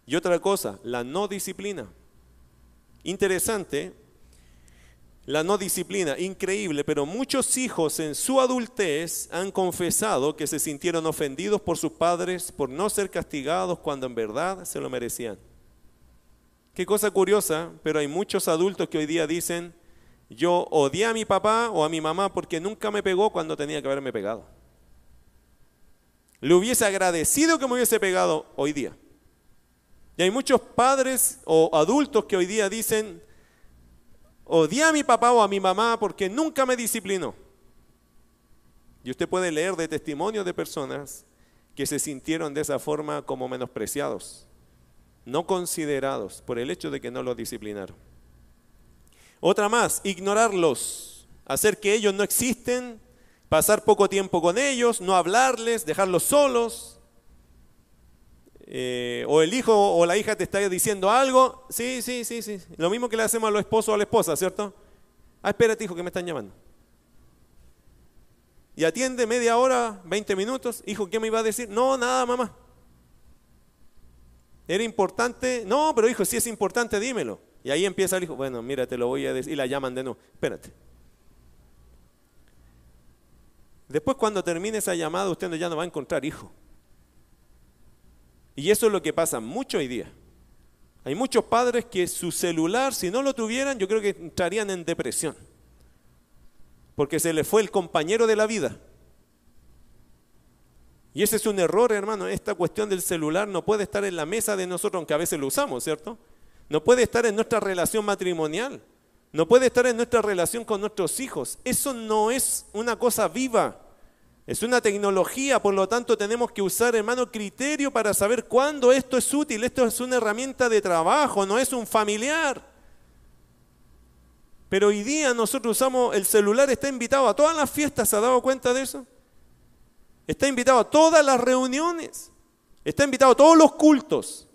Y otra cosa, la no disciplina. Interesante, la no disciplina, increíble, pero muchos hijos en su adultez han confesado que se sintieron ofendidos por sus padres por no ser castigados cuando en verdad se lo merecían. Qué cosa curiosa, pero hay muchos adultos que hoy día dicen, yo odié a mi papá o a mi mamá porque nunca me pegó cuando tenía que haberme pegado. Le hubiese agradecido que me hubiese pegado hoy día. Y hay muchos padres o adultos que hoy día dicen, odié a mi papá o a mi mamá porque nunca me disciplinó. Y usted puede leer de testimonios de personas que se sintieron de esa forma como menospreciados, no considerados por el hecho de que no los disciplinaron. Otra más, ignorarlos, hacer que ellos no existen, pasar poco tiempo con ellos, no hablarles, dejarlos solos. Eh, o el hijo o la hija te está diciendo algo, sí, sí, sí, sí. Lo mismo que le hacemos a los esposos o a la esposa, ¿cierto? Ah, espérate, hijo, que me están llamando. Y atiende media hora, 20 minutos. Hijo, ¿qué me iba a decir? No, nada, mamá. ¿Era importante? No, pero hijo, si es importante, dímelo. Y ahí empieza el hijo, bueno, mira, te lo voy a decir. Y la llaman de nuevo. Espérate. Después cuando termine esa llamada, usted ya no va a encontrar hijo. Y eso es lo que pasa mucho hoy día. Hay muchos padres que su celular, si no lo tuvieran, yo creo que entrarían en depresión. Porque se le fue el compañero de la vida. Y ese es un error, hermano. Esta cuestión del celular no puede estar en la mesa de nosotros, aunque a veces lo usamos, ¿cierto? No puede estar en nuestra relación matrimonial. No puede estar en nuestra relación con nuestros hijos. Eso no es una cosa viva. Es una tecnología, por lo tanto tenemos que usar, hermano, criterio para saber cuándo esto es útil. Esto es una herramienta de trabajo, no es un familiar. Pero hoy día nosotros usamos, el celular está invitado a todas las fiestas, ¿se ha dado cuenta de eso? Está invitado a todas las reuniones, está invitado a todos los cultos.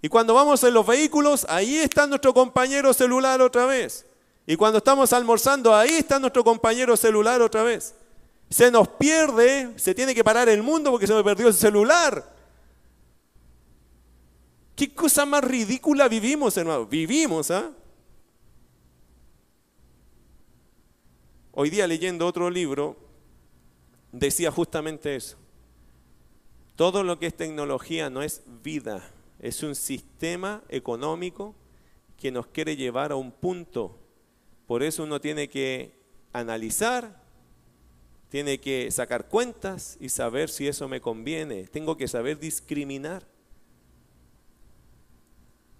Y cuando vamos en los vehículos, ahí está nuestro compañero celular otra vez. Y cuando estamos almorzando, ahí está nuestro compañero celular otra vez se nos pierde, se tiene que parar el mundo porque se nos perdió el celular. ¿Qué cosa más ridícula vivimos, hermano? Vivimos, ¿ah? Hoy día leyendo otro libro, decía justamente eso. Todo lo que es tecnología no es vida, es un sistema económico que nos quiere llevar a un punto. Por eso uno tiene que analizar, tiene que sacar cuentas y saber si eso me conviene. Tengo que saber discriminar.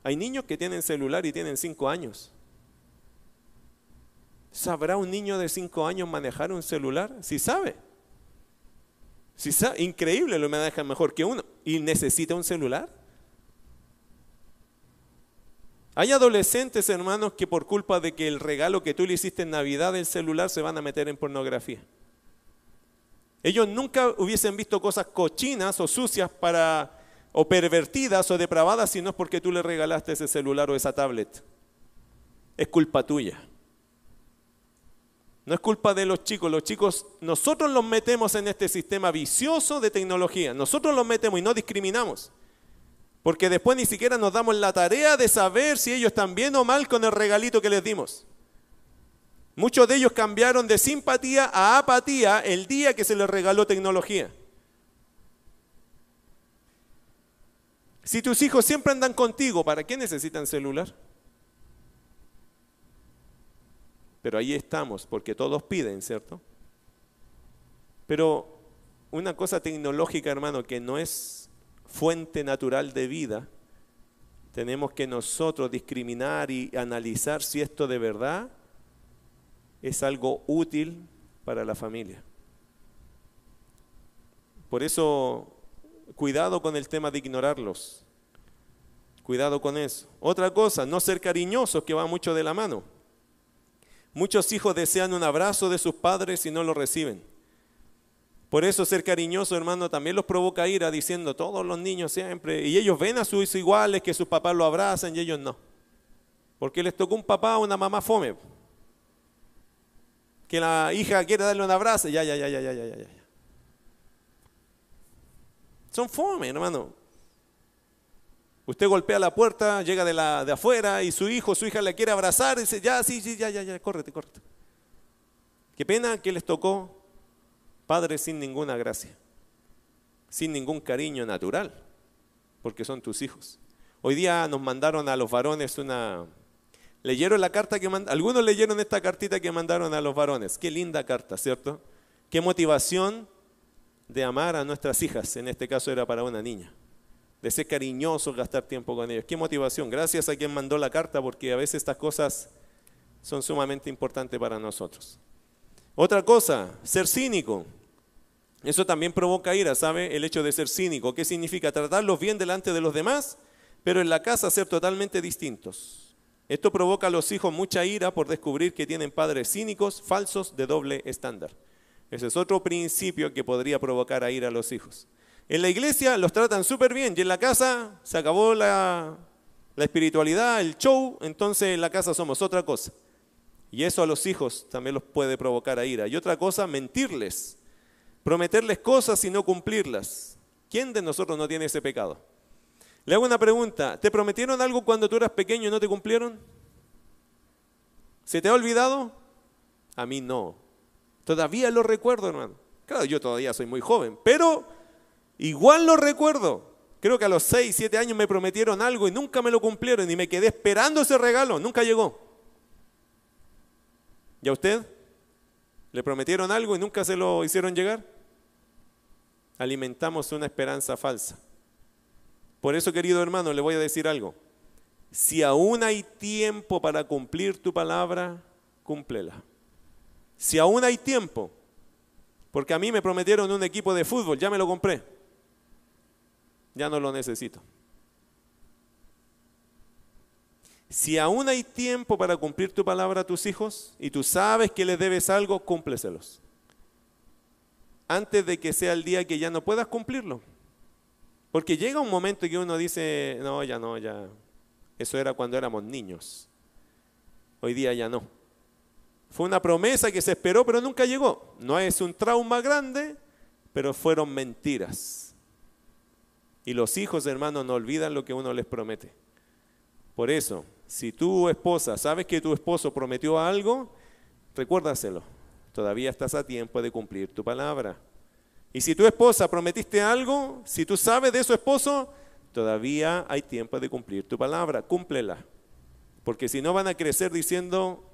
Hay niños que tienen celular y tienen cinco años. ¿Sabrá un niño de cinco años manejar un celular? Si sabe. Si sabe, increíble, lo maneja mejor que uno. ¿Y necesita un celular? Hay adolescentes, hermanos, que por culpa de que el regalo que tú le hiciste en Navidad del celular se van a meter en pornografía. Ellos nunca hubiesen visto cosas cochinas o sucias para, o pervertidas o depravadas si no es porque tú le regalaste ese celular o esa tablet. Es culpa tuya. No es culpa de los chicos. Los chicos, nosotros los metemos en este sistema vicioso de tecnología. Nosotros los metemos y no discriminamos. Porque después ni siquiera nos damos la tarea de saber si ellos están bien o mal con el regalito que les dimos. Muchos de ellos cambiaron de simpatía a apatía el día que se les regaló tecnología. Si tus hijos siempre andan contigo, ¿para qué necesitan celular? Pero ahí estamos, porque todos piden, ¿cierto? Pero una cosa tecnológica, hermano, que no es fuente natural de vida, tenemos que nosotros discriminar y analizar si esto de verdad es algo útil para la familia. Por eso, cuidado con el tema de ignorarlos. Cuidado con eso. Otra cosa, no ser cariñosos, que va mucho de la mano. Muchos hijos desean un abrazo de sus padres y no lo reciben. Por eso ser cariñoso, hermano, también los provoca ira diciendo todos los niños siempre. Y ellos ven a sus iguales que sus papás lo abrazan y ellos no. Porque les tocó un papá o una mamá fome que la hija quiere darle un abrazo, ya, ya, ya, ya, ya, ya, ya. Son fome, hermano. Usted golpea la puerta, llega de, la, de afuera y su hijo, su hija le quiere abrazar y dice, ya, sí, sí, ya, ya, ya, córrete, córrete. Qué pena que les tocó padres sin ninguna gracia, sin ningún cariño natural, porque son tus hijos. Hoy día nos mandaron a los varones una, Leyeron la carta que mandaron, algunos leyeron esta cartita que mandaron a los varones. Qué linda carta, ¿cierto? Qué motivación de amar a nuestras hijas, en este caso era para una niña. De ser cariñosos, gastar tiempo con ellos. Qué motivación. Gracias a quien mandó la carta porque a veces estas cosas son sumamente importantes para nosotros. Otra cosa, ser cínico. Eso también provoca ira, ¿sabe? El hecho de ser cínico. ¿Qué significa? Tratarlos bien delante de los demás, pero en la casa ser totalmente distintos. Esto provoca a los hijos mucha ira por descubrir que tienen padres cínicos, falsos, de doble estándar. Ese es otro principio que podría provocar a ir a los hijos. En la iglesia los tratan súper bien y en la casa se acabó la, la espiritualidad, el show, entonces en la casa somos otra cosa. Y eso a los hijos también los puede provocar a ira. Y otra cosa, mentirles, prometerles cosas y no cumplirlas. ¿Quién de nosotros no tiene ese pecado? Le hago una pregunta, ¿te prometieron algo cuando tú eras pequeño y no te cumplieron? ¿Se te ha olvidado? A mí no. Todavía lo recuerdo, hermano. Claro, yo todavía soy muy joven, pero igual lo recuerdo. Creo que a los 6, 7 años me prometieron algo y nunca me lo cumplieron y me quedé esperando ese regalo, nunca llegó. ¿Y a usted? ¿Le prometieron algo y nunca se lo hicieron llegar? Alimentamos una esperanza falsa. Por eso, querido hermano, le voy a decir algo. Si aún hay tiempo para cumplir tu palabra, cúmplela. Si aún hay tiempo, porque a mí me prometieron un equipo de fútbol, ya me lo compré. Ya no lo necesito. Si aún hay tiempo para cumplir tu palabra a tus hijos y tú sabes que les debes algo, cúmpleselos. Antes de que sea el día que ya no puedas cumplirlo. Porque llega un momento que uno dice, no, ya no, ya. Eso era cuando éramos niños. Hoy día ya no. Fue una promesa que se esperó, pero nunca llegó. No es un trauma grande, pero fueron mentiras. Y los hijos, hermanos, no olvidan lo que uno les promete. Por eso, si tu esposa sabes que tu esposo prometió algo, recuérdaselo. Todavía estás a tiempo de cumplir tu palabra. Y si tu esposa prometiste algo, si tú sabes de su esposo, todavía hay tiempo de cumplir tu palabra. Cúmplela. Porque si no van a crecer diciendo,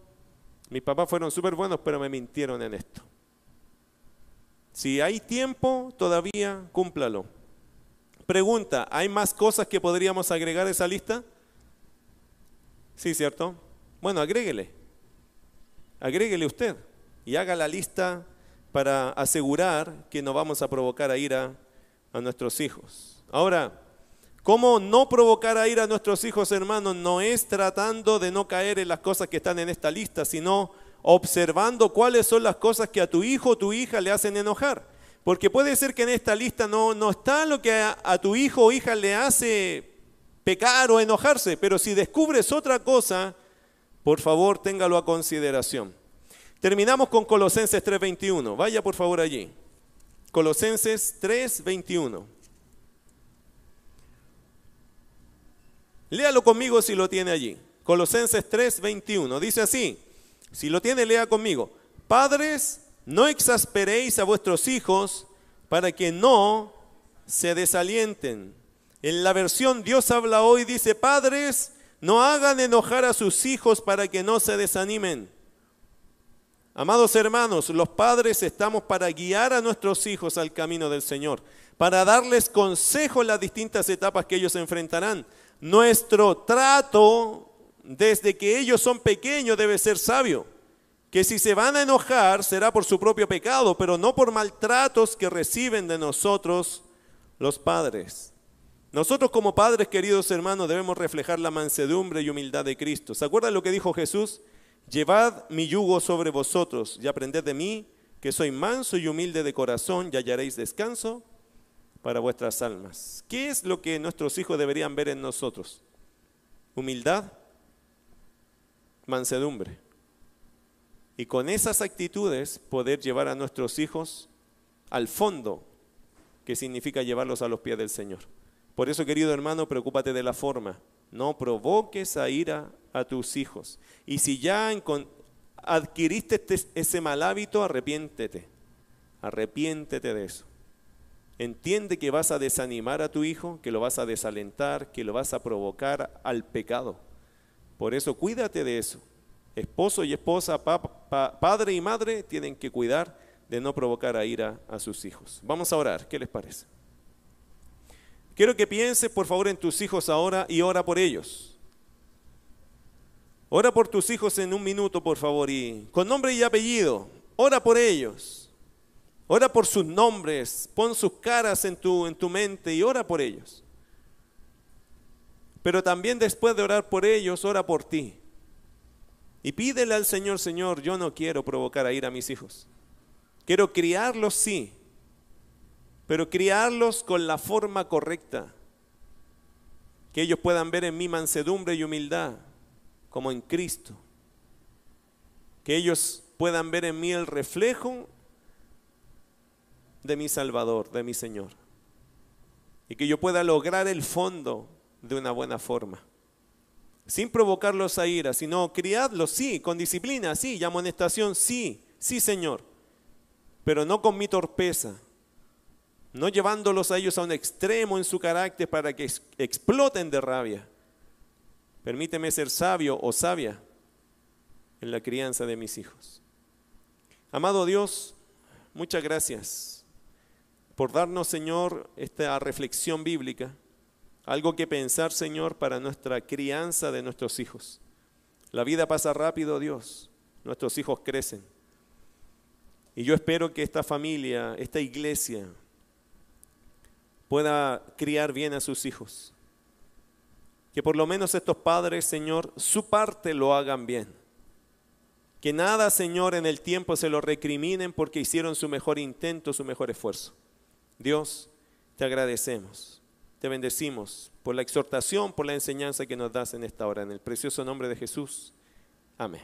mis papás fueron súper buenos, pero me mintieron en esto. Si hay tiempo, todavía cúmplalo. Pregunta, ¿hay más cosas que podríamos agregar a esa lista? Sí, ¿cierto? Bueno, agréguele. Agréguele usted y haga la lista para asegurar que no vamos a provocar a ira a nuestros hijos. Ahora, ¿cómo no provocar a ira a nuestros hijos, hermanos? No es tratando de no caer en las cosas que están en esta lista, sino observando cuáles son las cosas que a tu hijo o tu hija le hacen enojar. Porque puede ser que en esta lista no, no está lo que a, a tu hijo o hija le hace pecar o enojarse, pero si descubres otra cosa, por favor téngalo a consideración. Terminamos con Colosenses 3:21. Vaya por favor allí. Colosenses 3:21. Léalo conmigo si lo tiene allí. Colosenses 3:21. Dice así, si lo tiene, lea conmigo. Padres, no exasperéis a vuestros hijos para que no se desalienten. En la versión Dios habla hoy dice, padres, no hagan enojar a sus hijos para que no se desanimen. Amados hermanos, los padres estamos para guiar a nuestros hijos al camino del Señor, para darles consejo en las distintas etapas que ellos enfrentarán. Nuestro trato desde que ellos son pequeños debe ser sabio, que si se van a enojar será por su propio pecado, pero no por maltratos que reciben de nosotros los padres. Nosotros como padres, queridos hermanos, debemos reflejar la mansedumbre y humildad de Cristo. ¿Se acuerdan lo que dijo Jesús? Llevad mi yugo sobre vosotros y aprended de mí, que soy manso y humilde de corazón, y hallaréis descanso para vuestras almas. ¿Qué es lo que nuestros hijos deberían ver en nosotros? Humildad, mansedumbre. Y con esas actitudes poder llevar a nuestros hijos al fondo, que significa llevarlos a los pies del Señor. Por eso, querido hermano, preocúpate de la forma. No provoques a ira a tus hijos. Y si ya adquiriste este, ese mal hábito, arrepiéntete. Arrepiéntete de eso. Entiende que vas a desanimar a tu hijo, que lo vas a desalentar, que lo vas a provocar al pecado. Por eso cuídate de eso. Esposo y esposa, padre y madre tienen que cuidar de no provocar a ira a sus hijos. Vamos a orar, ¿qué les parece? Quiero que pienses por favor en tus hijos ahora y ora por ellos. Ora por tus hijos en un minuto, por favor, y con nombre y apellido. Ora por ellos. Ora por sus nombres. Pon sus caras en tu, en tu mente y ora por ellos. Pero también después de orar por ellos, ora por ti. Y pídele al Señor, Señor, yo no quiero provocar a ir a mis hijos. Quiero criarlos, sí, pero criarlos con la forma correcta. Que ellos puedan ver en mi mansedumbre y humildad, como en Cristo. Que ellos puedan ver en mí el reflejo de mi Salvador, de mi Señor. Y que yo pueda lograr el fondo de una buena forma. Sin provocarlos a ira, sino criadlos, sí, con disciplina, sí, y amonestación, sí, sí, Señor. Pero no con mi torpeza, no llevándolos a ellos a un extremo en su carácter para que exploten de rabia. Permíteme ser sabio o sabia en la crianza de mis hijos. Amado Dios, muchas gracias por darnos, Señor, esta reflexión bíblica, algo que pensar, Señor, para nuestra crianza de nuestros hijos. La vida pasa rápido, Dios, nuestros hijos crecen. Y yo espero que esta familia, esta iglesia, pueda criar bien a sus hijos. Que por lo menos estos padres, Señor, su parte lo hagan bien. Que nada, Señor, en el tiempo se lo recriminen porque hicieron su mejor intento, su mejor esfuerzo. Dios, te agradecemos, te bendecimos por la exhortación, por la enseñanza que nos das en esta hora. En el precioso nombre de Jesús. Amén.